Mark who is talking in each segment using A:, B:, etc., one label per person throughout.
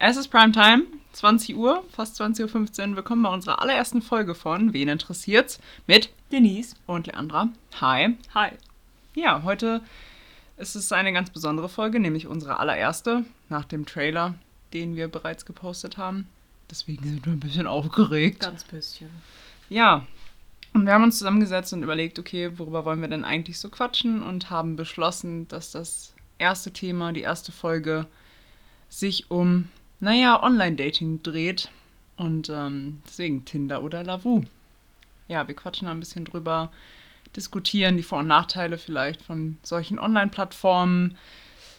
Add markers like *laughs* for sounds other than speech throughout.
A: Es ist Primetime, 20 Uhr, fast 20.15 Uhr. Willkommen bei unserer allerersten Folge von Wen interessiert's? mit
B: Denise
A: und Leandra. Hi.
B: Hi.
A: Ja, heute ist es eine ganz besondere Folge, nämlich unsere allererste nach dem Trailer, den wir bereits gepostet haben. Deswegen sind wir ein bisschen aufgeregt.
B: Ganz bisschen.
A: Ja, und wir haben uns zusammengesetzt und überlegt, okay, worüber wollen wir denn eigentlich so quatschen und haben beschlossen, dass das erste Thema, die erste Folge sich um, naja, Online-Dating dreht. Und ähm, deswegen Tinder oder Lavu. Ja, wir quatschen da ein bisschen drüber, diskutieren die Vor- und Nachteile vielleicht von solchen Online-Plattformen,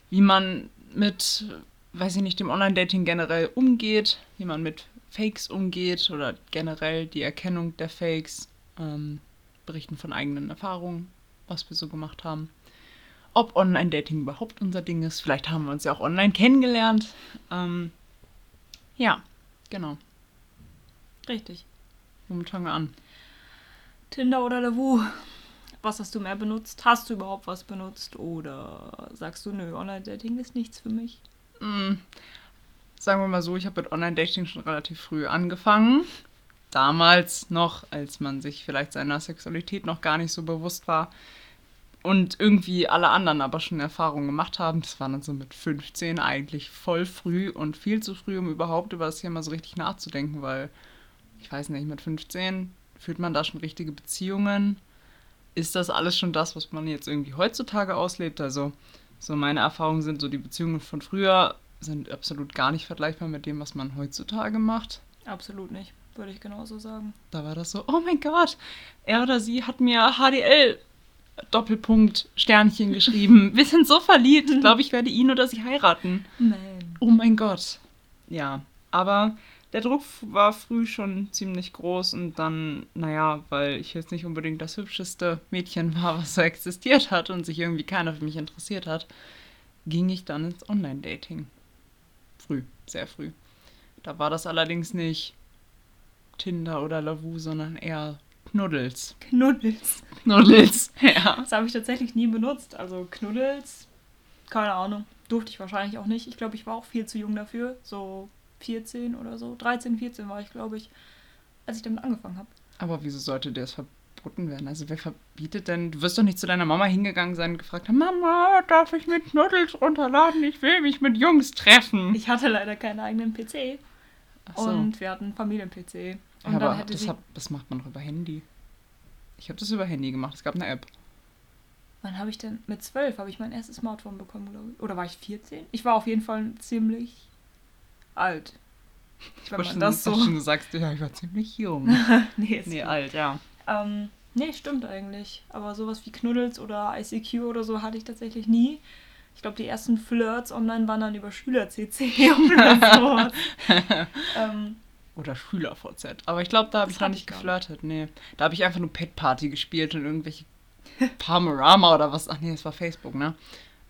A: wie man mit, weiß ich nicht, dem Online-Dating generell umgeht, wie man mit Fakes umgeht oder generell die Erkennung der Fakes, ähm, berichten von eigenen Erfahrungen, was wir so gemacht haben. Ob Online-Dating überhaupt unser Ding ist. Vielleicht haben wir uns ja auch online kennengelernt. Ähm, ja, genau.
B: Richtig.
A: Womit fangen wir an?
B: Tinder oder Lavu? Was hast du mehr benutzt? Hast du überhaupt was benutzt? Oder sagst du, nö, Online-Dating ist nichts für mich?
A: Mm, sagen wir mal so, ich habe mit Online-Dating schon relativ früh angefangen. Damals noch, als man sich vielleicht seiner Sexualität noch gar nicht so bewusst war. Und irgendwie alle anderen aber schon Erfahrungen gemacht haben. Das war dann so mit 15 eigentlich voll früh und viel zu früh, um überhaupt über das Thema so richtig nachzudenken, weil ich weiß nicht, mit 15 führt man da schon richtige Beziehungen. Ist das alles schon das, was man jetzt irgendwie heutzutage auslebt? Also, so meine Erfahrungen sind so, die Beziehungen von früher sind absolut gar nicht vergleichbar mit dem, was man heutzutage macht.
B: Absolut nicht, würde ich genauso sagen.
A: Da war das so, oh mein Gott, er oder sie hat mir HDL Doppelpunkt Sternchen geschrieben. Wir sind so verliebt. Ich glaube, ich werde ihn oder sie heiraten.
B: Nein.
A: Oh mein Gott. Ja, aber der Druck war früh schon ziemlich groß und dann, naja, weil ich jetzt nicht unbedingt das hübscheste Mädchen war, was so existiert hat und sich irgendwie keiner für mich interessiert hat, ging ich dann ins Online-Dating. Früh, sehr früh. Da war das allerdings nicht Tinder oder Lavu, sondern eher Knuddels.
B: Knuddels.
A: Knuddels, *laughs* ja.
B: Das habe ich tatsächlich nie benutzt. Also Knuddels, keine Ahnung. Durfte ich wahrscheinlich auch nicht. Ich glaube, ich war auch viel zu jung dafür. So 14 oder so. 13, 14 war ich, glaube ich, als ich damit angefangen habe.
A: Aber wieso sollte das verboten werden? Also wer verbietet denn? Du wirst doch nicht zu deiner Mama hingegangen sein und gefragt haben, Mama, darf ich mit Knuddels runterladen? Ich will mich mit Jungs treffen.
B: Ich hatte leider keinen eigenen PC.
A: Ach so.
B: Und wir hatten einen Familien-PC. Und
A: Aber
B: dann hätte
A: das, hab, das macht man doch über Handy. Ich habe das über Handy gemacht. Es gab eine App.
B: Wann habe ich denn? Mit zwölf habe ich mein erstes Smartphone bekommen, glaube ich. Oder war ich 14? Ich war auf jeden Fall ziemlich alt.
A: Wollte
B: man
A: schon-
B: das so.
A: schon, du sagst, ja, ich war ziemlich jung. *laughs*
B: nee, ist
A: nee, alt, ja.
B: Ähm, nee, stimmt eigentlich. Aber sowas wie Knuddels oder ICQ oder so hatte ich tatsächlich nie. Ich glaube, die ersten Flirts online waren dann über Schüler-CC *laughs* oder sowas. *laughs* ähm,
A: Oder Schüler-VZ. Aber ich glaube, da habe ich noch
B: hatte
A: nicht
B: ich gar
A: geflirtet. Nee. Da habe ich einfach nur Pet Party gespielt und irgendwelche *laughs* Panorama oder was. Ach nee, das war Facebook, ne?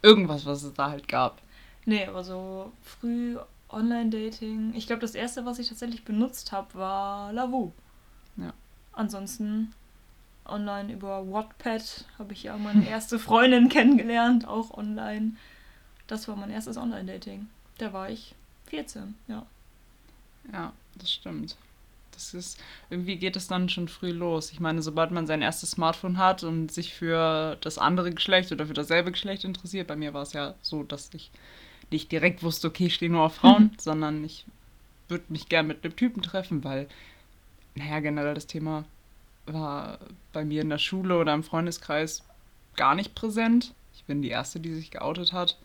A: Irgendwas, was es da halt gab.
B: nee, aber so früh Online-Dating. Ich glaube, das erste, was ich tatsächlich benutzt habe, war Lavu.
A: Ja.
B: Ansonsten online über Wattpad habe ich ja meine erste Freundin *laughs* kennengelernt, auch online. Das war mein erstes Online-Dating. Da war ich 14, ja.
A: Ja, das stimmt. Das ist, irgendwie geht es dann schon früh los. Ich meine, sobald man sein erstes Smartphone hat und sich für das andere Geschlecht oder für dasselbe Geschlecht interessiert, bei mir war es ja so, dass ich nicht direkt wusste, okay, ich stehe nur auf Frauen, sondern ich würde mich gern mit einem Typen treffen, weil, naja, generell das Thema war bei mir in der Schule oder im Freundeskreis gar nicht präsent. Ich bin die Erste, die sich geoutet hat.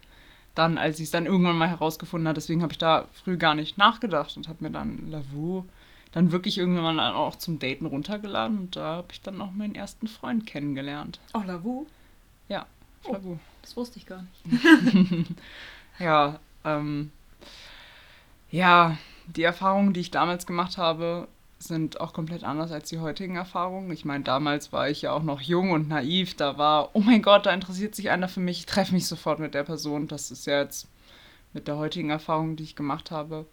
A: Dann, als ich es dann irgendwann mal herausgefunden habe, deswegen habe ich da früh gar nicht nachgedacht und habe mir dann Lavu dann wirklich irgendwann mal auch zum Daten runtergeladen und da habe ich dann auch meinen ersten Freund kennengelernt.
B: Oh, Lavu?
A: Ja,
B: Oh.
A: Lavu.
B: Das wusste ich gar nicht. *laughs*
A: Ja, ähm, ja, die Erfahrungen, die ich damals gemacht habe, sind auch komplett anders als die heutigen Erfahrungen. Ich meine, damals war ich ja auch noch jung und naiv. Da war, oh mein Gott, da interessiert sich einer für mich, ich treffe mich sofort mit der Person. Das ist ja jetzt mit der heutigen Erfahrung, die ich gemacht habe,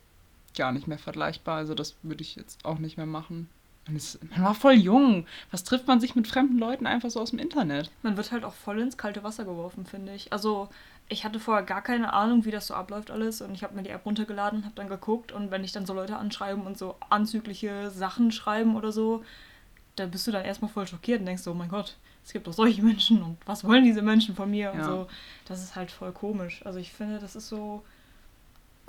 A: gar nicht mehr vergleichbar. Also das würde ich jetzt auch nicht mehr machen. Man, ist, man war voll jung. Was trifft man sich mit fremden Leuten einfach so aus dem Internet?
B: Man wird halt auch voll ins kalte Wasser geworfen, finde ich. Also ich hatte vorher gar keine Ahnung, wie das so abläuft alles und ich habe mir die App runtergeladen, habe dann geguckt und wenn ich dann so Leute anschreiben und so anzügliche Sachen schreiben oder so, da bist du dann erstmal voll schockiert und denkst so, oh mein Gott, es gibt doch solche Menschen und was wollen diese Menschen von mir ja. und so. Das ist halt voll komisch. Also ich finde, das ist so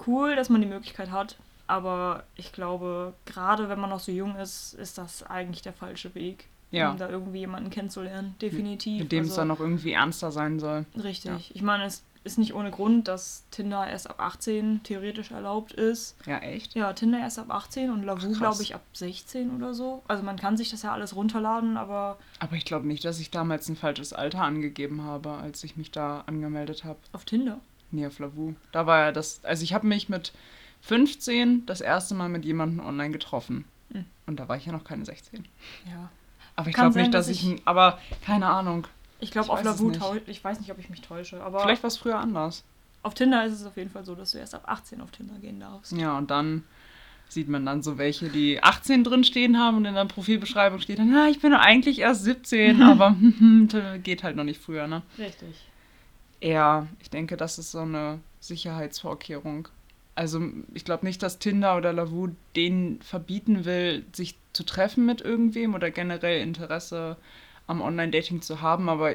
B: cool, dass man die Möglichkeit hat, aber ich glaube, gerade wenn man noch so jung ist, ist das eigentlich der falsche Weg. Ja. Um da irgendwie jemanden kennenzulernen, definitiv.
A: Mit dem also, es dann noch irgendwie ernster sein soll.
B: Richtig. Ja. Ich meine, es ist nicht ohne Grund, dass Tinder erst ab 18 theoretisch erlaubt ist.
A: Ja, echt?
B: Ja, Tinder erst ab 18 und Lavu, glaube ich, ab 16 oder so. Also man kann sich das ja alles runterladen, aber.
A: Aber ich glaube nicht, dass ich damals ein falsches Alter angegeben habe, als ich mich da angemeldet habe.
B: Auf Tinder?
A: Nee, auf Lavu. Da war ja das. Also ich habe mich mit 15 das erste Mal mit jemandem online getroffen. Hm. Und da war ich ja noch keine 16.
B: Ja.
A: Aber ich glaube nicht, dass, dass ich, ich. Aber keine Ahnung.
B: Ich glaube, auf Lavu. Ich weiß nicht, ob ich mich täusche. Aber
A: Vielleicht war es früher anders.
B: Auf Tinder ist es auf jeden Fall so, dass du erst ab 18 auf Tinder gehen darfst.
A: Ja, und dann sieht man dann so welche, die 18 drin stehen haben und in der Profilbeschreibung steht dann, ja, ich bin eigentlich erst 17, *laughs* aber *laughs* geht halt noch nicht früher, ne?
B: Richtig.
A: Ja, ich denke, das ist so eine Sicherheitsvorkehrung. Also ich glaube nicht, dass Tinder oder Lavu denen verbieten will, sich zu treffen mit irgendwem oder generell Interesse am Online-Dating zu haben, aber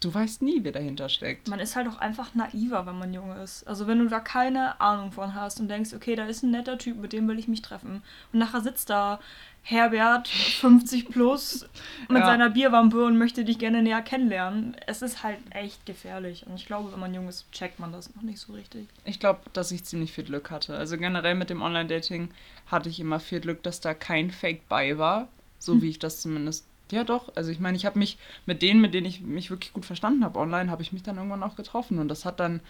A: du weißt nie, wer dahinter steckt.
B: Man ist halt auch einfach naiver, wenn man jung ist. Also wenn du da keine Ahnung von hast und denkst, okay, da ist ein netter Typ, mit dem will ich mich treffen. Und nachher sitzt da Herbert, 50 plus, *laughs* mit ja. seiner Bierwampe und möchte dich gerne näher kennenlernen. Es ist halt echt gefährlich. Und ich glaube, wenn man jung ist, checkt man das noch nicht so richtig.
A: Ich glaube, dass ich ziemlich viel Glück hatte. Also generell mit dem Online-Dating hatte ich immer viel Glück, dass da kein Fake bei war. So hm. wie ich das zumindest ja, doch. Also ich meine, ich habe mich mit denen, mit denen ich mich wirklich gut verstanden habe online, habe ich mich dann irgendwann auch getroffen. Und das hat dann,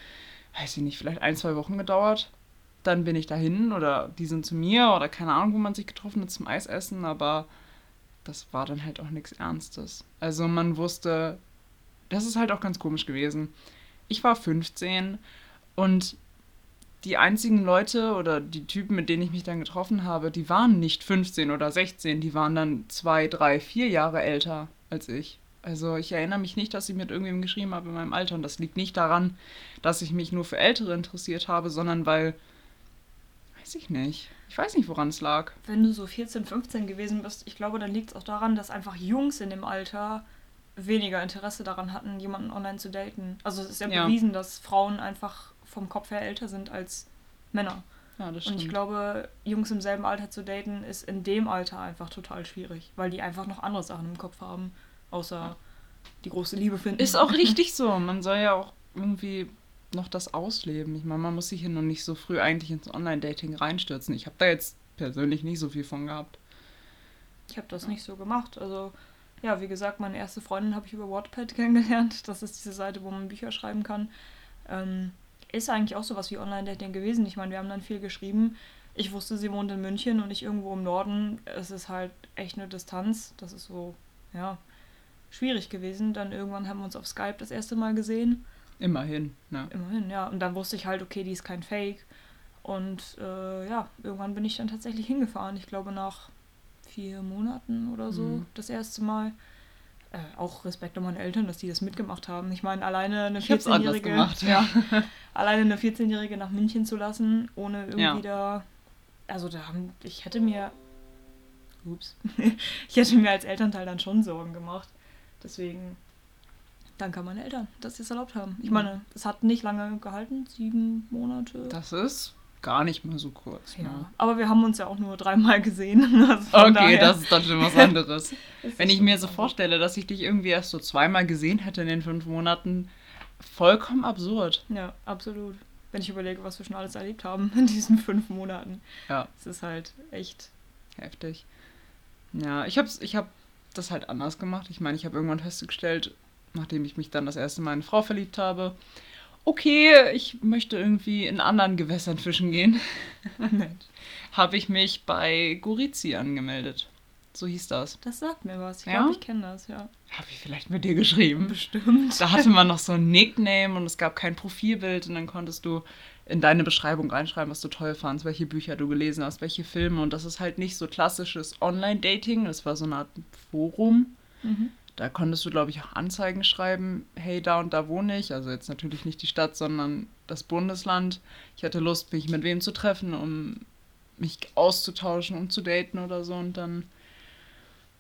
A: weiß ich nicht, vielleicht ein, zwei Wochen gedauert. Dann bin ich dahin oder die sind zu mir oder keine Ahnung, wo man sich getroffen hat zum Eisessen, aber das war dann halt auch nichts Ernstes. Also man wusste, das ist halt auch ganz komisch gewesen. Ich war 15 und die einzigen Leute oder die Typen, mit denen ich mich dann getroffen habe, die waren nicht 15 oder 16, die waren dann zwei, drei, vier Jahre älter als ich. Also ich erinnere mich nicht, dass ich mit irgendwem geschrieben habe in meinem Alter. Und das liegt nicht daran, dass ich mich nur für Ältere interessiert habe, sondern weil, weiß ich nicht. Ich weiß nicht, woran es lag.
B: Wenn du so 14, 15 gewesen bist, ich glaube, dann liegt es auch daran, dass einfach Jungs in dem Alter weniger Interesse daran hatten, jemanden online zu daten. Also es ist ja, ja. bewiesen, dass Frauen einfach vom Kopf her älter sind als Männer. Ja, das stimmt. Und ich glaube, Jungs im selben Alter zu daten, ist in dem Alter einfach total schwierig, weil die einfach noch andere Sachen im Kopf haben, außer ja. die große Liebe finden.
A: Ist auch *laughs* richtig so. Man soll ja auch irgendwie noch das ausleben. Ich meine, man muss sich hier noch nicht so früh eigentlich ins Online-Dating reinstürzen. Ich habe da jetzt persönlich nicht so viel von gehabt.
B: Ich habe das nicht so gemacht. Also, ja, wie gesagt, meine erste Freundin habe ich über Wattpad *laughs* kennengelernt. Das ist diese Seite, wo man Bücher schreiben kann. Ähm, ist eigentlich auch sowas wie Online-Dating gewesen. Ich meine, wir haben dann viel geschrieben. Ich wusste, sie wohnt in München und ich irgendwo im Norden. Es ist halt echt eine Distanz. Das ist so, ja, schwierig gewesen. Dann irgendwann haben wir uns auf Skype das erste Mal gesehen.
A: Immerhin,
B: ne? Immerhin, ja. Und dann wusste ich halt, okay, die ist kein Fake. Und äh, ja, irgendwann bin ich dann tatsächlich hingefahren. Ich glaube nach vier Monaten oder so mhm. das erste Mal. Äh, auch Respekt an meine Eltern, dass die das mitgemacht haben. Ich meine, alleine eine 14-Jährige, ja, *laughs* alleine eine 14-Jährige nach München zu lassen, ohne irgendwie ja. da, also da haben, ich hätte mir, ups, *laughs* ich hätte mir als Elternteil dann schon Sorgen gemacht. Deswegen danke an meine Eltern, dass sie es erlaubt haben. Ich meine, es hat nicht lange gehalten, sieben Monate.
A: Das ist gar nicht mal so kurz.
B: Ja, ne? aber wir haben uns ja auch nur dreimal gesehen. *laughs*
A: Also okay, daher. das ist dann schon was *laughs* anderes. Wenn ich mir so vorstelle, dass ich dich irgendwie erst so zweimal gesehen hätte in den fünf Monaten, vollkommen absurd.
B: Ja, absolut. Wenn ich überlege, was wir schon alles erlebt haben *laughs* in diesen fünf Monaten.
A: Ja.
B: Es ist halt echt
A: heftig. Ja, ich habe ich hab das halt anders gemacht. Ich meine, ich habe irgendwann festgestellt, nachdem ich mich dann das erste Mal in eine Frau verliebt habe, okay, ich möchte irgendwie in anderen Gewässern fischen gehen, *laughs* habe ich mich bei Gurizi angemeldet. So hieß das.
B: Das sagt mir was. Ich ja? glaube, ich kenne das, ja.
A: Habe ich vielleicht mit dir geschrieben.
B: Bestimmt.
A: Da hatte man noch so ein Nickname und es gab kein Profilbild und dann konntest du in deine Beschreibung reinschreiben, was du toll fandst, welche Bücher du gelesen hast, welche Filme und das ist halt nicht so klassisches Online-Dating, das war so eine Art Forum. Mhm Da konntest du, glaube ich, auch Anzeigen schreiben, hey, da und da wohne ich. Also jetzt natürlich nicht die Stadt, sondern das Bundesland. Ich hatte Lust, mich mit wem zu treffen, um mich auszutauschen, um zu daten oder so. Und dann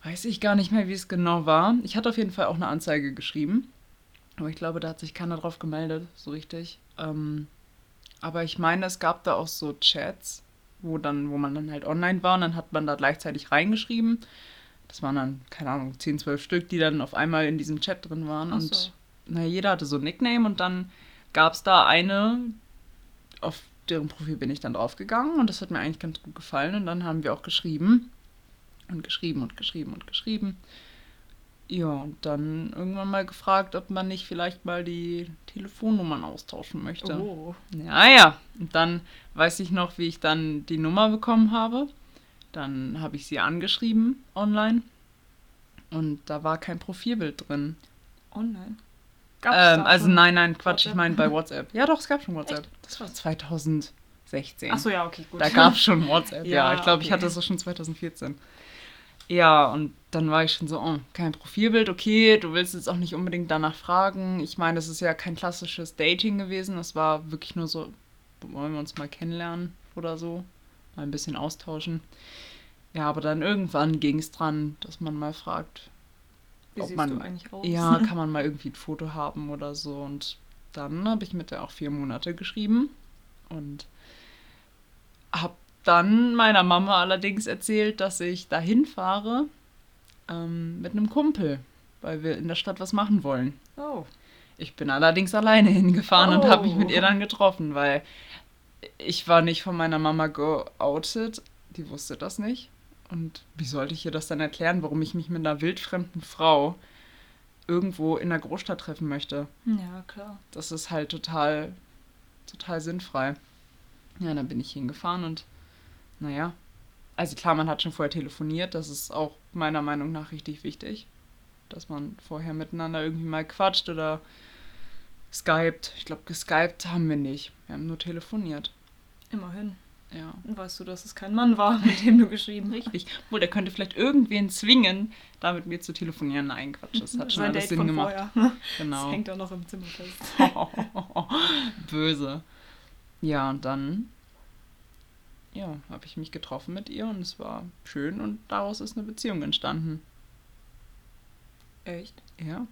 A: weiß ich gar nicht mehr, wie es genau war. Ich hatte auf jeden Fall auch eine Anzeige geschrieben. Aber ich glaube, da hat sich keiner drauf gemeldet, so richtig. Ähm, aber ich meine, es gab da auch so Chats, wo dann, wo man dann halt online war und dann hat man da gleichzeitig reingeschrieben. Das waren dann, keine Ahnung, 10, 12 Stück, die dann auf einmal in diesem Chat drin waren.
B: Ach so.
A: Und na, jeder hatte so ein Nickname und dann gab es da eine, auf deren Profil bin ich dann draufgegangen und das hat mir eigentlich ganz gut gefallen. Und dann haben wir auch geschrieben und geschrieben und geschrieben und geschrieben. Ja, und dann irgendwann mal gefragt, ob man nicht vielleicht mal die Telefonnummern austauschen möchte.
B: Oh.
A: Ja, ja. Und dann weiß ich noch, wie ich dann die Nummer bekommen habe. Dann habe ich sie angeschrieben online. Und da war kein Profilbild drin.
B: Online.
A: Ähm,
B: da
A: also nein, nein, Quatsch, ich
B: WhatsApp?
A: meine bei WhatsApp. *laughs* Ja, doch, es gab schon WhatsApp. Das war 2016.
B: Achso, ja, okay, gut.
A: Da gab es schon WhatsApp, *laughs* ja.
B: Ja,
A: Ich glaube, ich
B: okay.
A: hatte es auch schon 2014. Ja, und dann war ich schon so, oh, kein Profilbild, okay, du willst jetzt auch nicht unbedingt danach fragen. Ich meine, das ist ja kein klassisches Dating gewesen. Das war wirklich nur so, wollen wir uns mal kennenlernen oder so. Mal ein bisschen austauschen. Ja, aber dann irgendwann ging es dran, dass man mal fragt,
B: Wie
A: ob man-
B: du eigentlich aus?
A: ja, *laughs* kann man mal irgendwie ein Foto haben oder so. Und dann habe ich mit der auch vier Monate geschrieben und habe dann meiner Mama allerdings erzählt, dass ich dahin fahre ähm, mit einem Kumpel, weil wir in der Stadt was machen wollen.
B: Oh.
A: Ich bin allerdings alleine hingefahren und habe mich mit
B: Oh.
A: ihr dann getroffen, weil ich war nicht von meiner Mama geoutet. Die wusste das nicht. Und wie sollte ich ihr das dann erklären, warum ich mich mit einer wildfremden Frau irgendwo in der Großstadt treffen möchte?
B: Ja, klar.
A: Das ist halt total, total sinnfrei. Ja, dann bin ich hingefahren und naja. Also klar, man hat schon vorher telefoniert, das ist auch meiner Meinung nach richtig wichtig. Dass man vorher miteinander irgendwie mal quatscht oder skypt. Ich glaube, geskypt haben wir nicht. Wir haben nur telefoniert.
B: Immerhin.
A: Ja.
B: Und weißt du, dass es kein Mann war, mit dem du geschrieben hast?
A: Richtig. Wohl, der könnte vielleicht irgendwen zwingen, da mit mir zu telefonieren. Nein, Quatsch, das hat schon alles
B: Date
A: Sinn gemacht.
B: vorher. *laughs* Das
A: Genau.
B: hängt auch noch im Zimmer fest. *laughs*
A: Böse. Ja, und dann ja, habe ich mich getroffen mit ihr und es war schön und daraus ist eine Beziehung entstanden.
B: Echt?
A: Ja.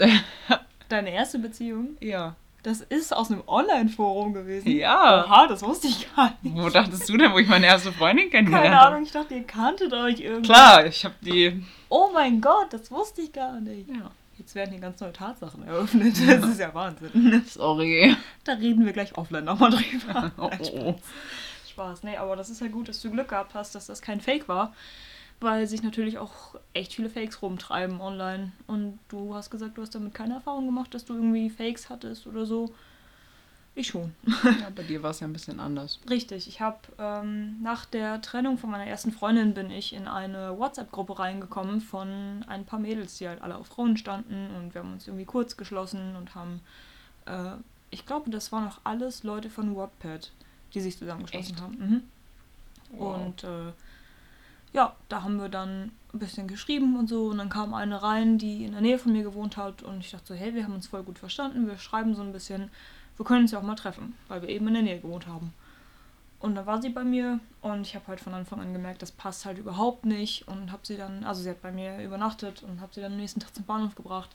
A: *laughs*
B: Deine erste Beziehung,
A: Ja.
B: das ist aus einem Online-Forum gewesen.
A: Ja.
B: Oha, das wusste ich gar nicht.
A: Wo dachtest du denn, wo ich meine erste Freundin kennengelernt
B: Keine
A: habe?
B: Ahnung, ich dachte, ihr kanntet euch irgendwie.
A: Klar, ich habe die.
B: Oh mein Gott, das wusste ich gar nicht.
A: Ja.
B: Jetzt werden hier ganz neue Tatsachen eröffnet. Das ist ja Wahnsinn.
A: Sorry.
B: Da reden wir gleich offline nochmal drüber. *laughs*
A: Oh,
B: Nein,
A: oh.
B: Spaß. Nee, aber das ist ja gut, dass du Glück gehabt hast, dass das kein Fake war. Weil sich natürlich auch echt viele Fakes rumtreiben online. Und du hast gesagt, du hast damit keine Erfahrung gemacht, dass du irgendwie Fakes hattest oder so. Ich schon.
A: Ja, bei dir war es ja ein bisschen anders.
B: Richtig, ich habe ähm, nach der Trennung von meiner ersten Freundin bin ich in eine WhatsApp-Gruppe reingekommen von ein paar Mädels, die halt alle auf Frauen standen und wir haben uns irgendwie kurz geschlossen und haben, äh, ich glaube, das waren auch alles Leute von Wattpad, die sich zusammengeschlossen
A: Echt?
B: haben. Mhm.
A: Wow.
B: Und äh, ja, da haben wir dann ein bisschen geschrieben und so. Und dann kam eine rein, die in der Nähe von mir gewohnt hat. Und ich dachte so, hey, wir haben uns voll gut verstanden. Wir schreiben so ein bisschen. Wir können uns ja auch mal treffen, weil wir eben in der Nähe gewohnt haben. Und dann war sie bei mir und ich habe halt von Anfang an gemerkt, das passt halt überhaupt nicht. Und habe sie dann, also sie hat bei mir übernachtet und habe sie dann am nächsten Tag zum Bahnhof gebracht.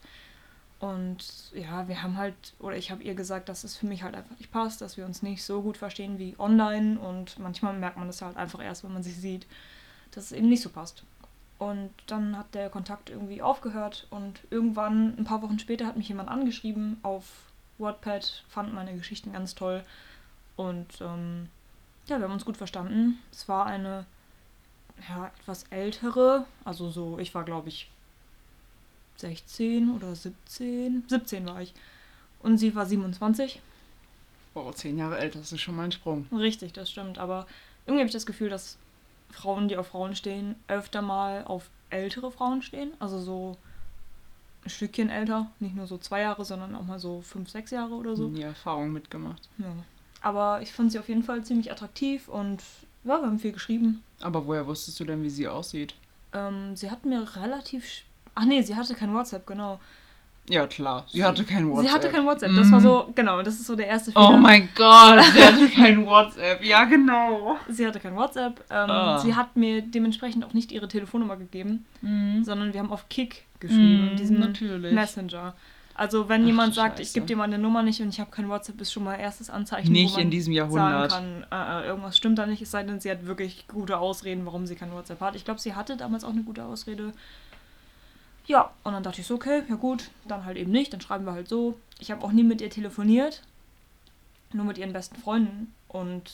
B: Und ja, wir haben halt, oder ich habe ihr gesagt, dass es für mich halt einfach nicht passt, dass wir uns nicht so gut verstehen wie online. Und manchmal merkt man das halt einfach erst, wenn man sich sieht, dass es eben nicht so passt. Und dann hat der Kontakt irgendwie aufgehört und irgendwann, ein paar Wochen später, hat mich jemand angeschrieben auf Wattpad, fand meine Geschichten ganz toll. Und ähm, ja, wir haben uns gut verstanden. Es war eine ja, etwas ältere, also so, ich war glaube ich 16 oder 17. 17 war ich. Und sie war 27.
A: Oh, zehn Jahre älter, das ist schon mal ein Sprung.
B: Richtig, das stimmt. Aber irgendwie habe ich das Gefühl, dass Frauen, die auf Frauen stehen, öfter mal auf ältere Frauen stehen. Also so ein Stückchen älter. Nicht nur so zwei Jahre, sondern auch mal so fünf, sechs Jahre oder so.
A: Die Erfahrung mitgemacht.
B: Ja. Aber ich fand sie auf jeden Fall ziemlich attraktiv und ja, wir haben viel geschrieben.
A: Aber woher wusstest du denn, wie sie aussieht?
B: Ähm, sie hat mir relativ. Ach nee, sie hatte kein WhatsApp, genau.
A: Ja, klar. Sie hatte kein WhatsApp.
B: Sie hatte kein WhatsApp. Das war
A: Mhm.
B: so, genau, das ist so der erste Fehler.
A: Oh mein Gott, sie hatte *laughs* kein WhatsApp. Ja, genau.
B: Sie hatte kein WhatsApp. Ähm,
A: Ah.
B: Sie hat mir dementsprechend auch nicht ihre Telefonnummer gegeben,
A: Mhm.
B: sondern wir haben auf Kick geschrieben,
A: Mhm,
B: diesem
A: natürlich.
B: Messenger. Also wenn
A: Ach,
B: jemand sagt, ich
A: Scheiße.
B: gebe dir meine Nummer nicht und ich habe kein WhatsApp, ist schon mal erstes Anzeichen,
A: Nicht in diesem Jahrhundert.
B: kann, äh, äh, irgendwas stimmt da nicht, es sei denn, sie hat wirklich gute Ausreden, warum sie kein WhatsApp hat. Ich glaube, sie hatte damals auch eine gute Ausrede. Ja, und dann dachte ich so, okay, ja gut, dann halt eben nicht, dann schreiben wir halt so. Ich habe auch nie mit ihr telefoniert, nur mit ihren besten Freunden und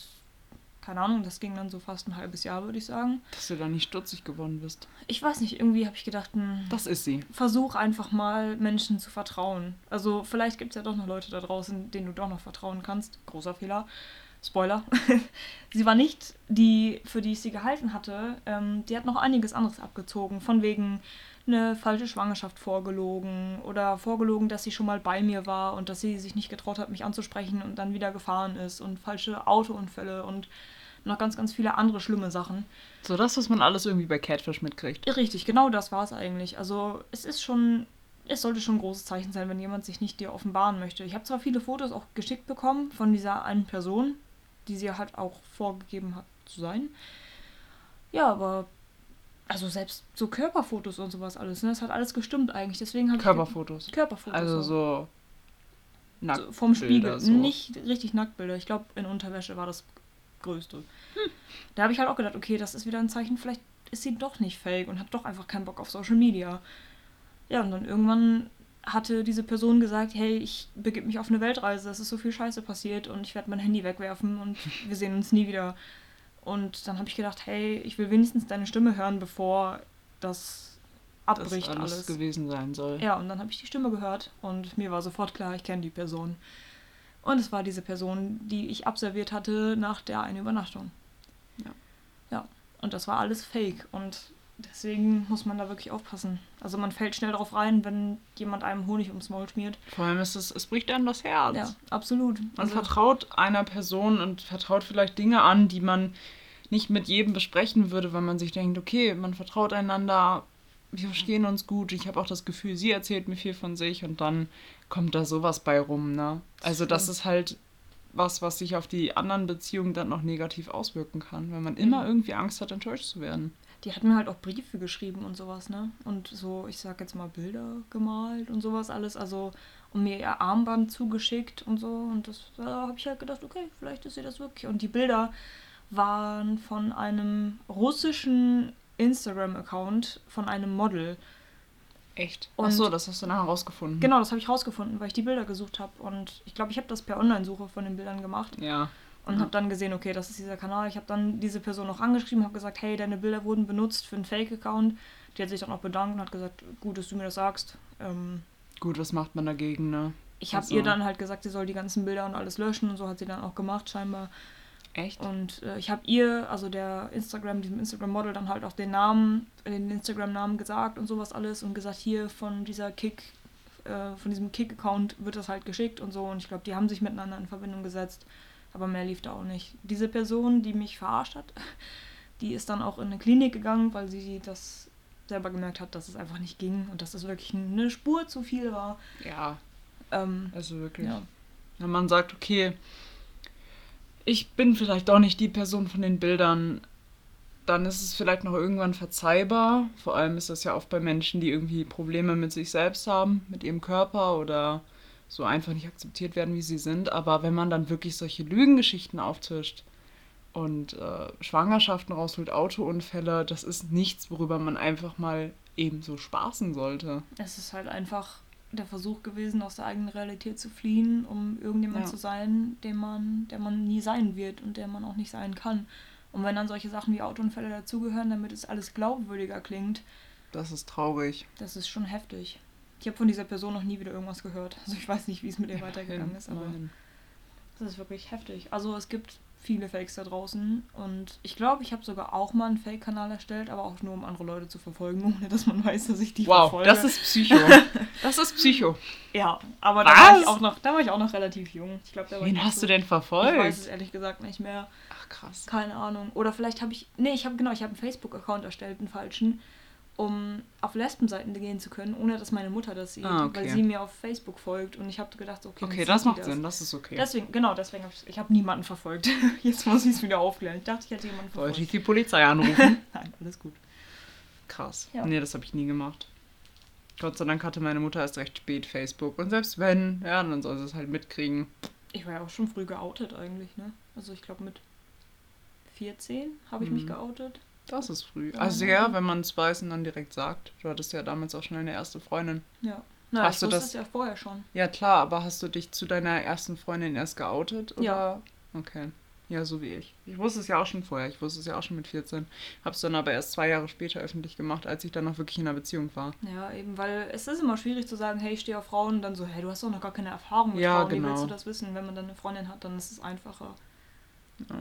B: keine Ahnung, das ging dann so fast ein halbes Jahr, würde ich sagen.
A: Dass du da nicht stutzig geworden bist.
B: Ich weiß nicht, irgendwie habe ich gedacht, hm,
A: Das ist sie.
B: versuch einfach mal Menschen zu vertrauen. Also vielleicht gibt es ja doch noch Leute da draußen, denen du doch noch vertrauen kannst. Großer Fehler. Spoiler. *laughs* sie war nicht die, für die ich sie gehalten hatte. Ähm, die hat noch einiges anderes abgezogen. Von wegen eine falsche Schwangerschaft vorgelogen oder vorgelogen, dass sie schon mal bei mir war und dass sie sich nicht getraut hat, mich anzusprechen und dann wieder gefahren ist und falsche Autounfälle und noch ganz, ganz viele andere schlimme Sachen.
A: So das, was man alles irgendwie bei Catfish mitkriegt.
B: Richtig, genau das war es eigentlich. Also es ist schon, es sollte schon ein großes Zeichen sein, wenn jemand sich nicht dir offenbaren möchte. Ich habe zwar viele Fotos auch geschickt bekommen von dieser einen Person, die sie halt auch vorgegeben hat zu sein. Ja, aber also selbst so Körperfotos und sowas alles, ne, das hat alles gestimmt eigentlich. Deswegen habe ich
A: Körperfotos.
B: Körperfotos.
A: Also so. Nackt
B: So vom Spiegel,
A: so.
B: nicht richtig Nacktbilder. Ich glaube, in Unterwäsche war das Größte.
A: Hm.
B: Da habe ich halt auch gedacht, okay, das ist wieder ein Zeichen, vielleicht ist sie doch nicht fake und hat doch einfach keinen Bock auf Social Media. Ja, und dann irgendwann hatte diese Person gesagt, hey, ich begebe mich auf eine Weltreise, es ist so viel Scheiße passiert und ich werde mein Handy wegwerfen und *laughs* wir sehen uns nie wieder. Und dann habe ich gedacht, hey, ich will wenigstens deine Stimme hören, bevor das
A: das
B: abbricht
A: alles,
B: alles.
A: gewesen sein soll.
B: Ja, und dann habe ich die Stimme gehört und mir war sofort klar, ich kenne die Person. Und es war diese Person, die ich absolviert hatte nach der einen Übernachtung.
A: Ja.
B: Ja, und das war alles fake und deswegen muss man da wirklich aufpassen. Also man fällt schnell drauf rein, wenn jemand einem Honig ums Maul schmiert.
A: Vor allem ist es, es bricht einem das Herz.
B: Ja, absolut.
A: Man
B: Also,
A: vertraut einer Person und vertraut vielleicht Dinge an, die man nicht mit jedem besprechen würde, weil man sich denkt, okay, man vertraut einander, wir verstehen uns gut. Ich habe auch das Gefühl, sie erzählt mir viel von sich und dann kommt da sowas bei rum, ne? Also das ist halt was, was sich auf die anderen Beziehungen dann noch negativ auswirken kann, weil man immer irgendwie Angst hat, enttäuscht zu werden.
B: Die hat mir halt auch Briefe geschrieben und sowas, ne? Und so, ich sag jetzt mal, Bilder gemalt und sowas alles. Also, und mir ihr Armband zugeschickt und so. Und das da habe ich halt gedacht, okay, vielleicht ist sie das wirklich. Und die Bilder waren von einem russischen Instagram-Account von einem Model.
A: Echt?
B: Und-
A: Ach so, das hast du nachher rausgefunden.
B: Genau, das habe ich rausgefunden, weil ich die Bilder gesucht habe. Und ich glaube, ich habe das per Online-Suche von den Bildern gemacht.
A: Ja.
B: Und
A: Ja.
B: habe dann gesehen, okay, das ist dieser Kanal. Ich habe dann diese Person noch angeschrieben, habe gesagt, hey, deine Bilder wurden benutzt für einen Fake-Account. Die hat sich dann auch bedankt und hat gesagt, gut, dass du mir das sagst. Ähm,
A: Gut, was macht man dagegen, ne?
B: ich habe
A: Also-
B: ihr dann halt gesagt, sie soll die ganzen Bilder und alles löschen und so hat sie dann auch gemacht scheinbar.
A: Echt?
B: Und äh, ich habe ihr, also der Instagram, diesem Instagram-Model, dann halt auch den Namen, den Instagram-Namen gesagt und sowas alles und gesagt, hier von dieser Kick, äh, von diesem Kick-Account wird das halt geschickt und so. Und ich glaube, die haben sich miteinander in Verbindung gesetzt. Aber mehr lief da auch nicht. Diese Person, die mich verarscht hat, die ist dann auch in eine Klinik gegangen, weil sie das selber gemerkt hat, dass es einfach nicht ging und dass es wirklich eine Spur zu viel war.
A: Ja,
B: Ähm,
A: also wirklich.
B: ja.
A: Wenn man sagt, okay, ich bin vielleicht doch nicht die Person von den Bildern, dann ist es vielleicht noch irgendwann verzeihbar. Vor allem ist das ja oft bei Menschen, die irgendwie Probleme mit sich selbst haben, mit ihrem Körper oder so einfach nicht akzeptiert werden, wie sie sind. Aber wenn man dann wirklich solche Lügengeschichten auftischt und äh, Schwangerschaften rausholt, Autounfälle, das ist nichts, worüber man einfach mal eben so spaßen sollte.
B: Es ist halt einfach der Versuch gewesen, aus der eigenen Realität zu fliehen, um irgendjemand
A: Ja.
B: zu sein, dem man, der man nie sein wird und der man auch nicht sein kann. Und wenn dann solche Sachen wie Autounfälle dazugehören, damit es alles glaubwürdiger klingt,
A: Das ist traurig.
B: das ist schon heftig. Ich habe von dieser Person noch nie wieder irgendwas gehört. Also ich weiß nicht, wie es mit ihr weitergegangen ist, aber
A: Immerhin.
B: das ist wirklich heftig. Also es gibt viele Fakes da draußen und ich glaube, ich habe sogar auch mal einen Fake-Kanal erstellt, aber auch nur, um andere Leute zu verfolgen, *laughs* ohne dass man weiß, dass ich die
A: Wow,
B: verfolge.
A: das ist Psycho. *laughs* Das ist Psycho.
B: Ja, aber da war, ich auch noch, da war ich auch noch relativ jung. Ich glaube, da war ich
A: Wen
B: noch
A: hast
B: so-
A: du denn
B: Ich weiß es
A: verfolgt?
B: ehrlich gesagt nicht mehr.
A: Ach krass.
B: Keine Ahnung. Oder vielleicht habe ich. Nee, ich habe genau, ich habe einen Facebook-Account erstellt, einen falschen. Um auf Lesbenseiten gehen zu können, ohne dass meine Mutter das sieht,
A: Ah, okay.
B: weil sie mir auf Facebook folgt und ich habe gedacht, okay,
A: Okay, das macht
B: die
A: Sinn, das ist okay.
B: Deswegen, genau, deswegen habe ich, ich habe niemanden verfolgt. *laughs* Jetzt muss ich es wieder aufklären. Ich dachte, ich hätte jemanden
A: Wollte
B: verfolgt.
A: ich die Polizei anrufen? *laughs*
B: Nein, alles gut.
A: Krass.
B: Ja.
A: Nee, das habe ich nie gemacht. Gott sei Dank hatte meine Mutter erst recht spät Facebook. Und selbst wenn, ja, dann soll sie es halt mitkriegen.
B: Ich war ja auch schon früh geoutet eigentlich, ne? Also ich glaube mit 14 habe ich mich
A: Mhm.
B: geoutet.
A: Das ist früh. Also
B: ja.
A: wenn man es weiß und dann direkt sagt. Du hattest ja damals auch schon eine erste Freundin.
B: Ja. Na,
A: Hast
B: ich
A: du das-
B: ja vorher schon.
A: Ja klar, aber hast du dich zu deiner ersten Freundin erst geoutet? Oder?
B: Ja.
A: Okay. Ja, so wie ich. Ich wusste es ja auch schon vorher. Ich wusste es ja auch schon mit 14. Hab's dann aber erst zwei Jahre später öffentlich gemacht, als ich dann noch wirklich in einer Beziehung war.
B: Ja, eben, weil es ist immer schwierig zu sagen, hey, ich stehe auf Frauen und dann so, hey, du hast doch noch gar keine Erfahrung mit
A: Ja,
B: Frauen, wie
A: genau.
B: willst du das wissen? Wenn man dann eine Freundin hat, dann ist es einfacher.
A: Ja.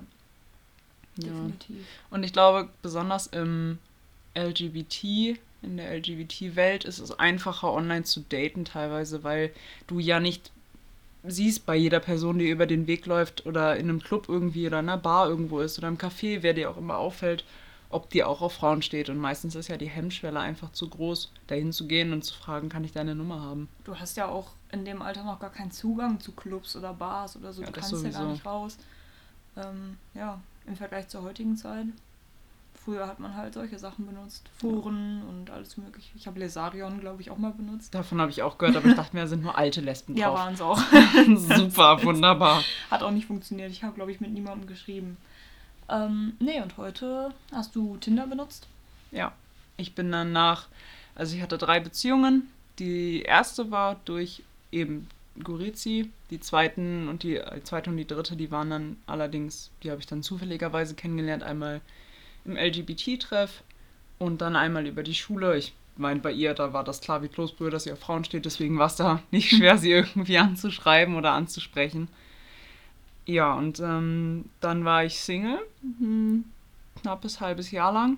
B: Definitiv.
A: Und ich glaube, besonders im LGBT, in der LGBT-Welt ist es einfacher, online zu daten teilweise, weil du ja nicht siehst bei jeder Person, die über den Weg läuft oder in einem Club irgendwie oder in einer Bar irgendwo ist oder im Café, wer dir auch immer auffällt, ob die auch auf Frauen steht. Und meistens ist ja die Hemmschwelle einfach zu groß, dahin zu gehen und zu fragen, kann ich deine Nummer haben?
B: Du hast ja auch in dem Alter noch gar keinen Zugang zu Clubs oder Bars oder so.
A: Ja,
B: du kannst ja gar
A: sowieso.
B: nicht raus. Ähm, ja, im Vergleich zur heutigen Zeit. Früher hat man halt solche Sachen benutzt. Foren und alles mögliche. Ich habe Lesarion, glaube ich, auch mal benutzt.
A: Davon habe ich auch gehört, aber ich dachte mir, da sind nur alte Lesben
B: Ja,
A: drauf.
B: waren es auch. *laughs* *laughs*
A: Super, wunderbar.
B: Hat auch nicht funktioniert. Ich habe, glaube ich, mit niemandem geschrieben. Ähm, nee, und heute hast du Tinder benutzt?
A: Ja, ich bin dann nach, also ich hatte drei Beziehungen. Die erste war durch eben Gurizi, die zweiten und die, die zweite und die dritte, die waren dann allerdings, die habe ich dann zufälligerweise kennengelernt, einmal im LGBT-Treff und dann einmal über die Schule. Ich meine, bei ihr, da war das klar wie Kloßbrühe, dass sie auf Frauen steht, deswegen war es da *laughs* nicht schwer, sie irgendwie anzuschreiben oder anzusprechen. Ja, und ähm, dann war ich Single, ein knappes halbes Jahr lang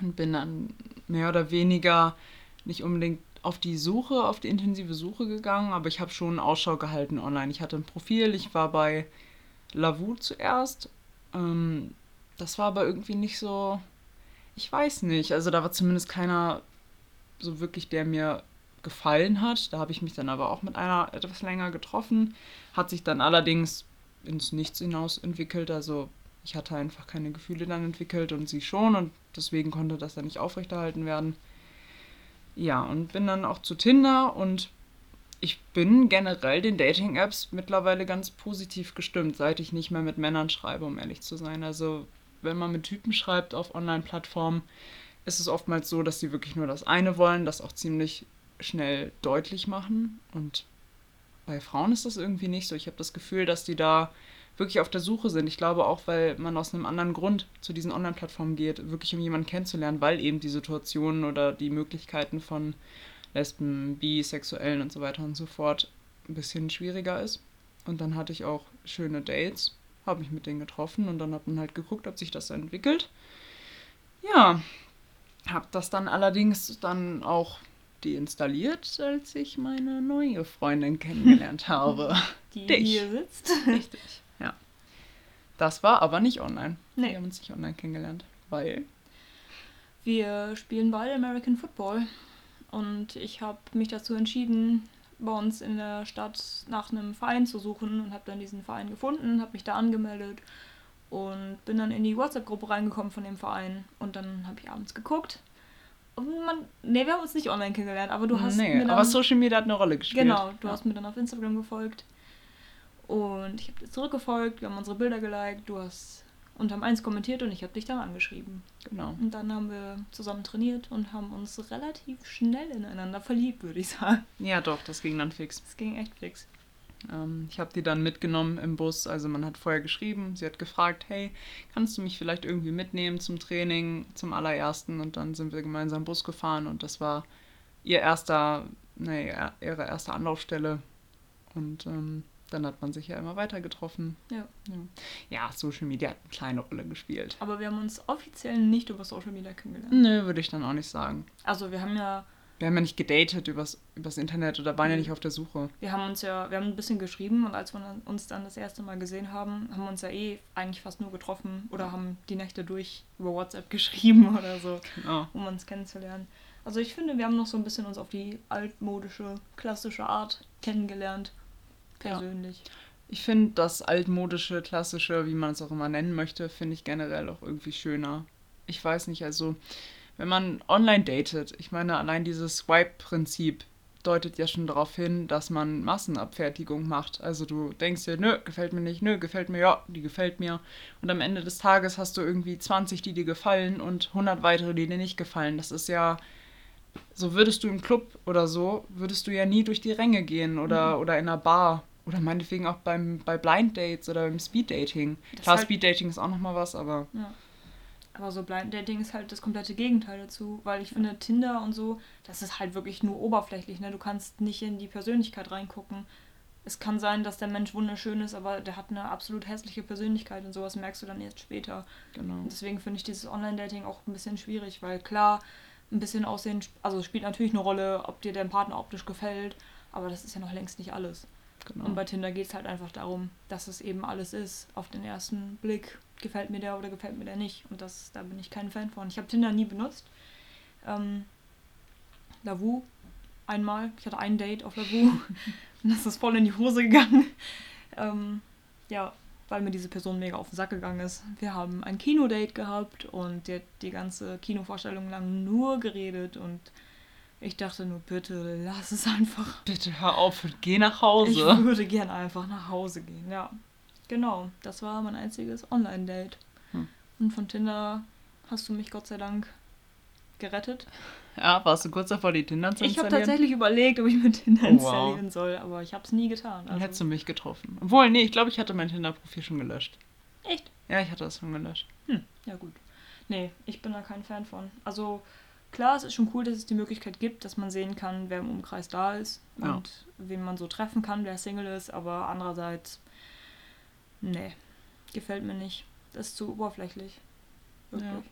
A: und bin dann mehr oder weniger nicht unbedingt auf die Suche, auf die intensive Suche gegangen, aber ich habe schon Ausschau gehalten online. Ich hatte ein Profil, ich war bei Lavu zuerst. Ähm, das war aber irgendwie nicht so, ich weiß nicht, also da war zumindest keiner so wirklich, der mir gefallen hat. Da habe ich mich dann aber auch mit einer etwas länger getroffen. Hat sich dann allerdings ins Nichts hinaus entwickelt. Also ich hatte einfach keine Gefühle dann entwickelt und sie schon und deswegen konnte das dann nicht aufrechterhalten werden. Ja, und bin dann auch zu Tinder und ich bin generell den Dating-Apps mittlerweile ganz positiv gestimmt, seit ich nicht mehr mit Männern schreibe, um ehrlich zu sein. Also wenn man mit Typen schreibt auf Online-Plattformen, ist es oftmals so, dass sie wirklich nur das eine wollen, das auch ziemlich schnell deutlich machen. Und bei Frauen ist das irgendwie nicht so. Ich habe das Gefühl, dass die da wirklich auf der Suche sind. Ich glaube auch, weil man aus einem anderen Grund zu diesen Online-Plattformen geht, wirklich um jemanden kennenzulernen, weil eben die Situationen oder die Möglichkeiten von Lesben, Bisexuellen und so weiter und so fort ein bisschen schwieriger ist. Und dann hatte ich auch schöne Dates, habe mich mit denen getroffen und dann hat man halt geguckt, ob sich das entwickelt. Ja, habe das dann allerdings dann auch deinstalliert, als ich meine neue Freundin kennengelernt *laughs* habe.
B: Die
A: Dich.
B: hier sitzt.
A: Richtig. Das war aber nicht online.
B: Nee.
A: Wir haben uns nicht online kennengelernt, weil
B: Wir spielen beide American Football und ich habe mich dazu entschieden, bei uns in der Stadt nach einem Verein zu suchen und habe dann diesen Verein gefunden, habe mich da angemeldet und bin dann in die WhatsApp-Gruppe reingekommen von dem Verein und dann habe ich abends geguckt. Und man, nee, wir haben uns nicht online kennengelernt, aber du hast
A: nee,
B: mir dann,
A: aber Social Media hat eine Rolle gespielt.
B: Genau, du
A: ja.
B: hast mir dann auf Instagram gefolgt. Und ich habe dir zurückgefolgt, wir haben unsere Bilder geliked, du hast unterm eins kommentiert und ich habe dich dann angeschrieben.
A: Genau.
B: Und dann haben wir zusammen trainiert und haben uns relativ schnell ineinander verliebt, würde ich sagen.
A: Ja, doch, das ging dann fix.
B: Das ging echt fix.
A: Ähm, ich habe die dann mitgenommen im Bus. Also man hat vorher geschrieben, sie hat gefragt, hey, kannst du mich vielleicht irgendwie mitnehmen zum Training, zum allerersten? Und dann sind wir gemeinsam Bus gefahren und das war ihr erster, nee, ihre erste Anlaufstelle. Und ähm, dann hat man sich ja immer weiter getroffen.
B: Ja.
A: Ja, Social Media hat eine kleine Rolle gespielt.
B: Aber wir haben uns offiziell nicht über Social Media kennengelernt.
A: Nö, würde ich dann auch nicht sagen.
B: Also wir haben ja
A: Wir haben ja nicht gedatet übers, übers Internet oder waren ja
B: Mhm.
A: nicht auf der Suche.
B: Wir haben uns ja, wir haben ein bisschen geschrieben und als wir uns dann das erste Mal gesehen haben, haben wir uns ja eh eigentlich fast nur getroffen oder haben die Nächte durch über WhatsApp *laughs* geschrieben oder so,
A: Genau.
B: um uns kennenzulernen. Also ich finde, wir haben noch so ein bisschen uns auf die altmodische, klassische Art kennengelernt.
A: Ja.
B: Persönlich.
A: Ich finde das altmodische, klassische, wie man es auch immer nennen möchte, finde ich generell auch irgendwie schöner. Ich weiß nicht, also wenn man online datet, ich meine, allein dieses Swipe-Prinzip deutet ja schon darauf hin, dass man Massenabfertigung macht. Also du denkst dir, nö, gefällt mir nicht, nö, gefällt mir, ja, die gefällt mir. Und am Ende des Tages hast du irgendwie 20, die dir gefallen und 100 weitere, die dir nicht gefallen. Das ist ja, so würdest du im Club oder so, würdest du ja nie durch die Ränge gehen oder, oder in einer Bar. Oder meinetwegen auch beim, bei Blind Dates oder beim Speed Dating.
B: Das
A: Klar,
B: halt-
A: Speed Dating ist auch nochmal was, aber
B: Ja. Aber so Blind Dating ist halt das komplette Gegenteil dazu, weil ich finde, Tinder und so, das ist halt wirklich nur oberflächlich. Ne? Du kannst nicht in die Persönlichkeit reingucken. Es kann sein, dass der Mensch wunderschön ist, aber der hat eine absolut hässliche Persönlichkeit und sowas merkst du dann erst später.
A: genau.
B: Und deswegen finde ich dieses Online-Dating auch ein bisschen schwierig, weil klar, ein bisschen Aussehen, also spielt natürlich eine Rolle, ob dir dein Partner optisch gefällt, aber das ist ja noch längst nicht alles.
A: Genau.
B: Und bei Tinder geht es halt einfach darum, dass es eben alles ist. Auf den ersten Blick gefällt mir der oder gefällt mir der nicht. Und das, da bin ich kein Fan von. Ich habe Tinder nie benutzt. Ähm, Lavu einmal. Ich hatte ein Date auf Lavu. und *laughs* das ist voll in die Hose gegangen. Ähm, ja, weil mir diese Person mega auf den Sack gegangen ist. Wir haben ein Kinodate gehabt und die hat die ganze Kinovorstellung lang nur geredet und ich dachte nur, bitte lass es einfach.
A: Bitte hör auf und geh nach
B: Ich
A: Hause.
B: würde gern einfach nach Hause gehen, ja. Genau, das war mein einziges Online-Date.
A: Hm.
B: Und von Tinder hast du mich Gott sei Dank gerettet.
A: Ja, warst du kurz davor, die Tinder zu
B: Ich habe
A: installieren?
B: tatsächlich überlegt, ob ich mit Tinder
A: Oh, wow.
B: installieren soll, aber ich habe es nie getan.
A: Dann
B: Also,
A: hättest du mich getroffen. Obwohl, nee, ich glaube, ich hatte mein Tinder-Profil schon gelöscht.
B: echt?
A: Ja, ich hatte das schon gelöscht.
B: Hm, ja gut. Nee, ich bin da kein Fan von. Also klar, es ist schon cool, dass es die Möglichkeit gibt, dass man sehen kann, wer im Umkreis da ist
A: Ja.
B: und wen man so treffen kann, wer Single ist, aber andererseits, nee, gefällt mir nicht. Das ist zu oberflächlich. Wirklich.
A: Ja.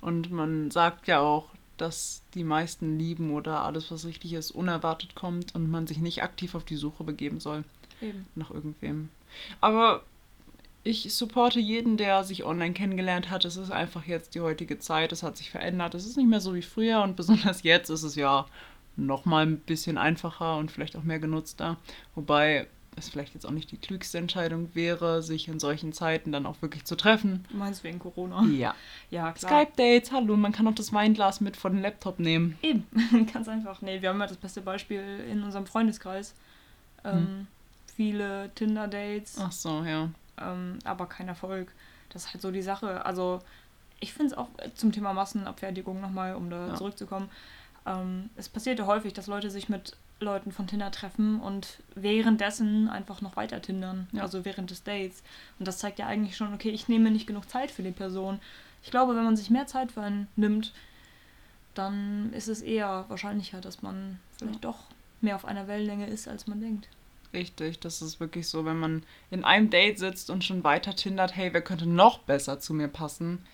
A: Und man sagt ja auch, dass die meisten lieben oder alles, was richtig ist, unerwartet kommt und man sich nicht aktiv auf die Suche begeben soll
B: Eben.
A: nach irgendwem. Aber ich supporte jeden, der sich online kennengelernt hat. Es ist einfach jetzt die heutige Zeit, es hat sich verändert. Es ist nicht mehr so wie früher und besonders *laughs* jetzt ist es ja noch mal ein bisschen einfacher und vielleicht auch mehr genutzter. Wobei es vielleicht jetzt auch nicht die klügste Entscheidung wäre, sich in solchen Zeiten dann auch wirklich zu treffen.
B: Du meinst wegen Corona?
A: Ja. *laughs*
B: Ja, klar.
A: Skype-Dates, hallo, man kann auch das Weinglas mit vor den Laptop nehmen.
B: Eben, *laughs* ganz einfach. Nee, wir haben ja das beste Beispiel in unserem Freundeskreis. Ähm, Viele Tinder-Dates,
A: Ach so, ja.
B: Ähm, aber kein Erfolg. Das ist halt so die Sache. Also, ich finde es auch äh, zum Thema Massenabfertigung nochmal, um da
A: Ja.
B: zurückzukommen. Ähm, es passiert ja häufig, dass Leute sich mit Leuten von Tinder treffen und währenddessen einfach noch weiter tindern.
A: Ja.
B: Also während des Dates. Und das zeigt ja eigentlich schon, okay, ich nehme nicht genug Zeit für die Person. Ich glaube, wenn man sich mehr Zeit für einen nimmt, dann ist es eher wahrscheinlicher, dass man vielleicht doch mehr auf einer Wellenlänge ist, als man denkt.
A: Richtig, das ist wirklich so, wenn man in einem Date sitzt und schon weiter tindert, hey, wer könnte noch besser zu mir passen,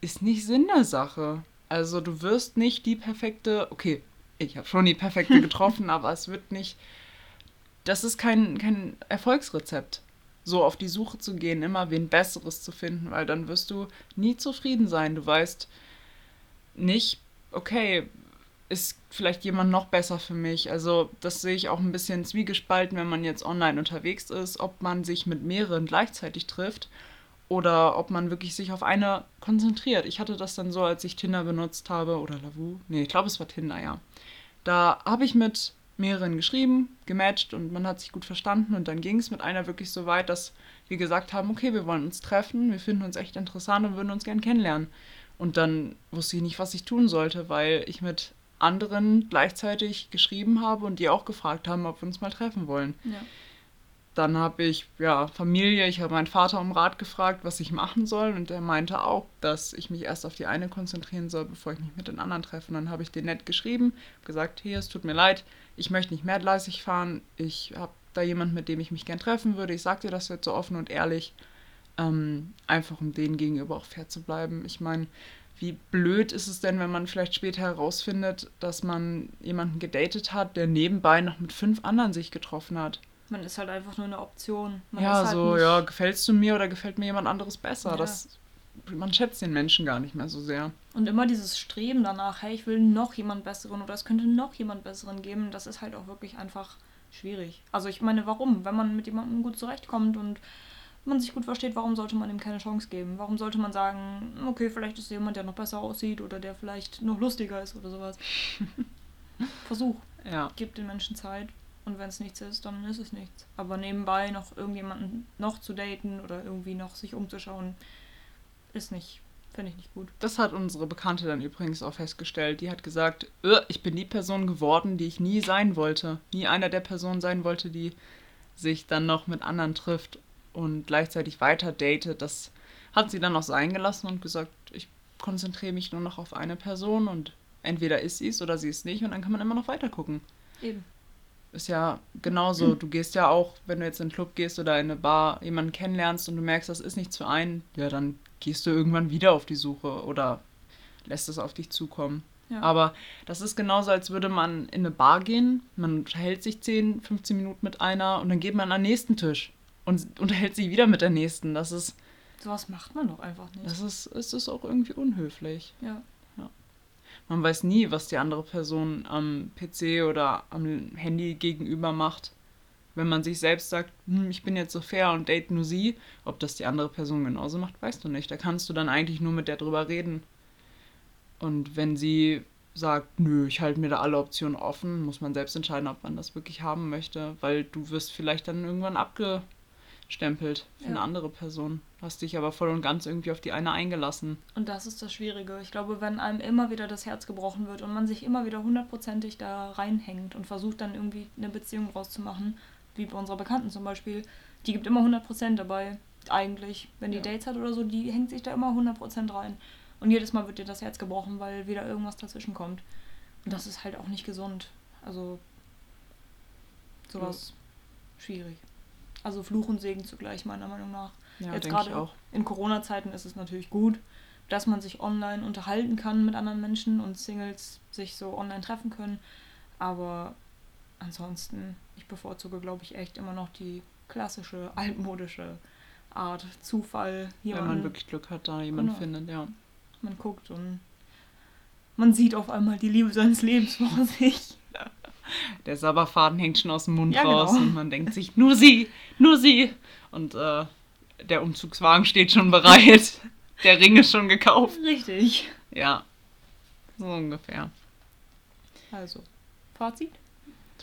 A: ist nicht Sinn der Sache. Also du wirst nicht die perfekte, okay, ich habe schon die perfekte *laughs* getroffen, aber es wird nicht, das ist kein, kein Erfolgsrezept, so auf die Suche zu gehen, immer wen Besseres zu finden, weil dann wirst du nie zufrieden sein. Du weißt nicht, okay, ist vielleicht jemand noch besser für mich. Also das sehe ich auch ein bisschen zwiegespalten, wenn man jetzt online unterwegs ist, ob man sich mit mehreren gleichzeitig trifft oder ob man wirklich sich auf eine konzentriert. Ich hatte das dann so, als ich Tinder benutzt habe oder Lavu. Nee, ich glaube, es war Tinder, ja. Da habe ich mit mehreren geschrieben, gematcht und man hat sich gut verstanden und dann ging es mit einer wirklich so weit, dass wir gesagt haben, okay, wir wollen uns treffen, wir finden uns echt interessant und würden uns gern kennenlernen. Und dann wusste ich nicht, was ich tun sollte, weil ich mit anderen gleichzeitig geschrieben habe und die auch gefragt haben, ob wir uns mal treffen wollen.
B: Ja.
A: Dann habe ich, ja, Familie, ich habe meinen Vater um Rat gefragt, was ich machen soll. Und er meinte auch, dass ich mich erst auf die eine konzentrieren soll, bevor ich mich mit den anderen treffe. Und dann habe ich den nett geschrieben, gesagt, hier, es tut mir leid, ich möchte nicht mehrgleisig fahren. Ich habe da jemanden, mit dem ich mich gern treffen würde. Ich sage dir das jetzt so offen und ehrlich, ähm, einfach um denen gegenüber auch fair zu bleiben. Ich meine, wie blöd ist es denn, wenn man vielleicht später herausfindet, dass man jemanden gedatet hat, der nebenbei noch mit fünf anderen sich getroffen hat?
B: Man ist halt einfach nur eine Option. Man
A: ja,
B: halt
A: so, ja, gefällst du mir oder gefällt mir jemand anderes besser?
B: Ja.
A: Das, man schätzt den Menschen gar nicht mehr so sehr.
B: Und immer dieses Streben danach, hey, ich will noch jemand Besseren oder es könnte noch jemand Besseren geben, das ist halt auch wirklich einfach schwierig. Also ich meine, warum? Wenn man mit jemandem gut zurechtkommt und man sich gut versteht, warum sollte man ihm keine Chance geben? Warum sollte man sagen, okay, vielleicht ist jemand, der noch besser aussieht oder der vielleicht noch lustiger ist oder sowas? *laughs* Versuch.
A: Ja.
B: Gib den Menschen Zeit und wenn es nichts ist, dann ist es nichts. Aber nebenbei noch irgendjemanden noch zu daten oder irgendwie noch sich umzuschauen, ist nicht, finde ich nicht gut.
A: Das hat unsere Bekannte dann übrigens auch festgestellt. Die hat gesagt, "Äh, ich bin die Person geworden, die ich nie sein wollte. Nie einer der Personen sein wollte, die sich dann noch mit anderen trifft und gleichzeitig weiter datet. Das hat sie dann auch sein gelassen und gesagt, ich konzentriere mich nur noch auf eine Person und entweder ist sie es oder sie ist nicht und dann kann man immer noch weiter gucken.
B: Eben.
A: Ist ja genauso. Du gehst ja auch, wenn du jetzt in einen Club gehst oder in eine Bar, jemanden kennenlernst und du merkst, das ist nichts für einen, ja, dann gehst du irgendwann wieder auf die Suche oder lässt es auf dich zukommen.
B: Ja.
A: Aber das ist genauso, als würde man in eine Bar gehen, man unterhält sich 10, 15 Minuten mit einer und dann geht man an den nächsten Tisch und unterhält sich wieder mit der nächsten. Das ist,
B: Sowas macht man doch einfach nicht.
A: das ist, es ist auch irgendwie unhöflich.
B: ja.
A: Man weiß nie, was die andere Person am PC oder am Handy gegenüber macht. Wenn man sich selbst sagt, hm, ich bin jetzt so fair und date nur sie, ob das die andere Person genauso macht, weißt du nicht. Da kannst du dann eigentlich nur mit der drüber reden. Und wenn sie sagt, nö, ich halte mir da alle Optionen offen, muss man selbst entscheiden, ob man das wirklich haben möchte, weil du wirst vielleicht dann irgendwann abgestempelt für eine
B: Ja.
A: andere Person. Hast dich aber voll und ganz irgendwie auf die eine eingelassen.
B: Und das ist das Schwierige. Ich glaube, wenn einem immer wieder das Herz gebrochen wird und man sich immer wieder hundertprozentig da reinhängt und versucht dann irgendwie eine Beziehung rauszumachen, wie bei unserer Bekannten zum Beispiel, die gibt immer 100% dabei, eigentlich. Wenn die
A: Ja.
B: Dates hat oder so, die hängt sich da immer 100% rein. Und jedes Mal wird ihr das Herz gebrochen, weil wieder irgendwas dazwischen kommt. Und das ist halt auch nicht gesund. Also sowas schwierig. Also Fluch und Segen zugleich, meiner Meinung nach.
A: Ja,
B: Jetzt gerade
A: auch.
B: in Corona-Zeiten ist es natürlich gut, dass man sich online unterhalten kann mit anderen Menschen und Singles sich so online treffen können. Aber ansonsten, ich bevorzuge, glaube ich, echt immer noch die klassische, *laughs* altmodische Art. Zufall,
A: Wenn man
B: jemanden,
A: wirklich Glück hat, da jemanden
B: Genau.
A: findet, ja.
B: man guckt und man sieht auf einmal die Liebe seines Lebens vor sich.
A: Der Sabberfaden hängt schon aus dem Mund
B: Ja,
A: raus
B: genau.
A: und man denkt sich, nur sie, nur sie. Und äh, der Umzugswagen steht schon bereit. Der Ring ist schon gekauft.
B: Richtig.
A: Ja, so ungefähr.
B: Also, Fazit?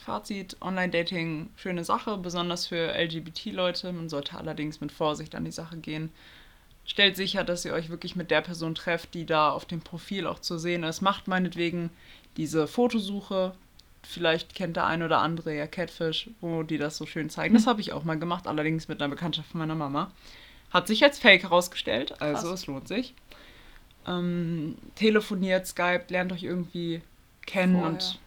A: Fazit, Online-Dating, schöne Sache, besonders für LGBT-Leute. Man sollte allerdings mit Vorsicht an die Sache gehen. Stellt sicher, dass ihr euch wirklich mit der Person trefft, die da auf dem Profil auch zu sehen ist. Macht meinetwegen diese Fotosuche. Vielleicht kennt der ein oder andere ja Catfish, wo die das so schön zeigen. Das habe ich auch mal gemacht, allerdings mit einer Bekanntschaft von meiner Mama. Hat sich als Fake herausgestellt, also
B: Krass.
A: es lohnt sich. Ähm, telefoniert, Skype, lernt euch irgendwie kennen
B: Vorher.
A: und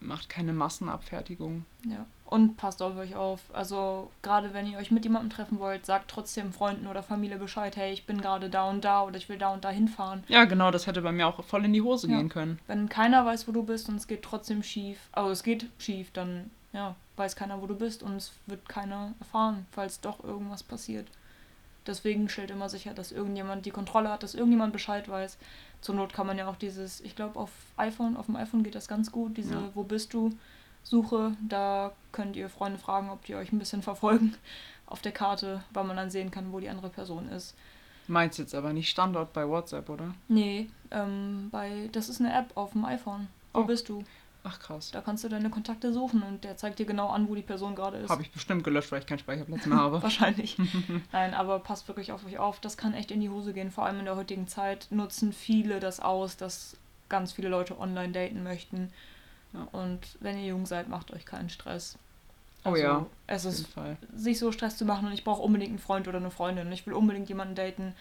A: macht keine Massenabfertigung.
B: Ja. Und passt auf euch auf. Also, gerade wenn ihr euch mit jemandem treffen wollt, sagt trotzdem Freunden oder Familie Bescheid, hey, ich bin gerade da und da oder ich will da und da hinfahren.
A: Ja, genau, das hätte bei mir auch voll in die Hose
B: Ja.
A: gehen können.
B: Wenn keiner weiß, wo du bist und es geht trotzdem schief, also es geht schief, dann ja, weiß keiner, wo du bist und es wird keiner erfahren, falls doch irgendwas passiert. Deswegen stellt immer sicher, dass irgendjemand die Kontrolle hat, dass irgendjemand Bescheid weiß. Zur Not kann man ja auch dieses, ich glaube auf iPhone, auf dem iPhone geht das ganz gut, diese
A: Ja.
B: Wo bist du Suche, da könnt ihr Freunde fragen, ob die euch ein bisschen verfolgen *laughs* auf der Karte, weil man dann sehen kann, wo die andere Person ist.
A: Meinst jetzt aber nicht Standort bei WhatsApp, oder?
B: Nee, ähm, bei, das ist eine App auf dem iPhone. Wo
A: Oh.
B: bist du?
A: Ach krass.
B: Da kannst du deine Kontakte suchen und der zeigt dir genau an, wo die Person gerade ist.
A: Habe ich bestimmt gelöscht, weil ich keinen Speicherplatz mehr habe. *laughs*
B: Wahrscheinlich. *laughs* Nein, aber passt wirklich auf euch auf. Das kann echt in die Hose gehen. Vor allem in der heutigen Zeit nutzen viele das aus, dass ganz viele Leute online daten möchten.
A: Ja.
B: Und wenn ihr jung seid, macht euch keinen Stress.
A: Oh ja,
B: Es
A: Auf jeden
B: ist, sich so Stress zu machen und ich brauche unbedingt einen Freund oder eine Freundin und ich will unbedingt jemanden daten.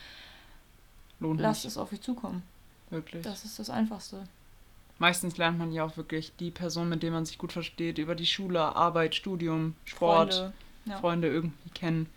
A: Lohnt
B: Lasst
A: nicht,
B: es auf euch zukommen.
A: wirklich.
B: Das ist das Einfachste.
A: Meistens lernt man ja auch wirklich die Person, mit der man sich gut versteht, über die Schule, Arbeit, Studium, Sport,
B: Freunde. Ja.
A: Freunde irgendwie kennen.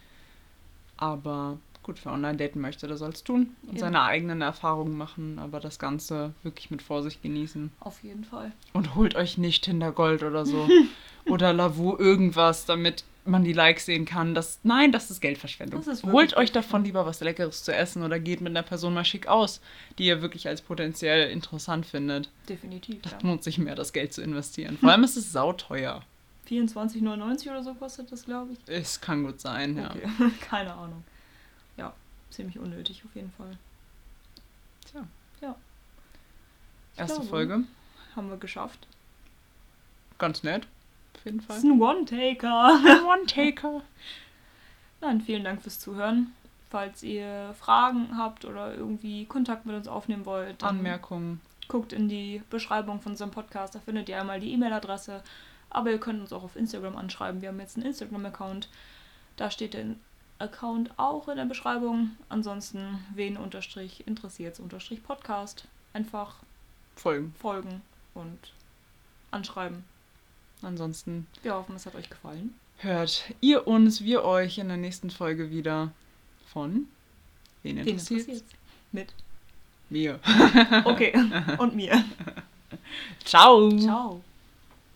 A: Aber Gut, wer online daten möchte, der soll es tun und
B: Eben.
A: seine eigenen Erfahrungen machen, aber das Ganze wirklich mit Vorsicht genießen.
B: Auf jeden Fall.
A: Und holt euch nicht Hintergold oder so. *laughs* oder Lavu irgendwas, damit man die Likes sehen kann. Das, nein, das ist Geldverschwendung.
B: Das ist
A: holt euch davon lieber was Leckeres zu essen oder geht mit einer Person mal schick aus, die ihr wirklich als potenziell interessant findet.
B: Definitiv, ja.
A: Das lohnt sich mehr, das Geld zu investieren. Vor allem ist es sauteuer. *laughs*
B: 24,99 oder so kostet das, glaube ich.
A: Es kann gut sein, ja.
B: Okay, *laughs* keine Ahnung. Ja, ziemlich unnötig auf jeden Fall.
A: Tja.
B: Ja. Ich
A: Erste
B: glaube,
A: Folge.
B: Haben wir geschafft.
A: Ganz nett. Auf jeden
B: Das
A: Fall.
B: ist ein One-Taker.
A: One-Taker. *laughs*
B: Nein, vielen Dank fürs Zuhören. Falls ihr Fragen habt oder irgendwie Kontakt mit uns aufnehmen wollt,
A: Anmerkungen.
B: guckt in die Beschreibung von unserem Podcast. Da findet ihr einmal die E-Mail-Adresse. Aber ihr könnt uns auch auf Instagram anschreiben. Wir haben jetzt einen Instagram-Account. Da steht der Account auch in der Beschreibung. Ansonsten wen unterstrich interessiert unterstrich Podcast. Einfach
A: Folgen.
B: folgen und anschreiben.
A: Ansonsten
B: Wir hoffen, es hat euch gefallen.
A: hört ihr uns, wir euch in der nächsten Folge wieder von Wen
B: Wen
A: interessiert's?
B: interessiert's? Mit.
A: Mir.
B: Okay. und mir. *laughs*
A: Ciao.
B: Ciao.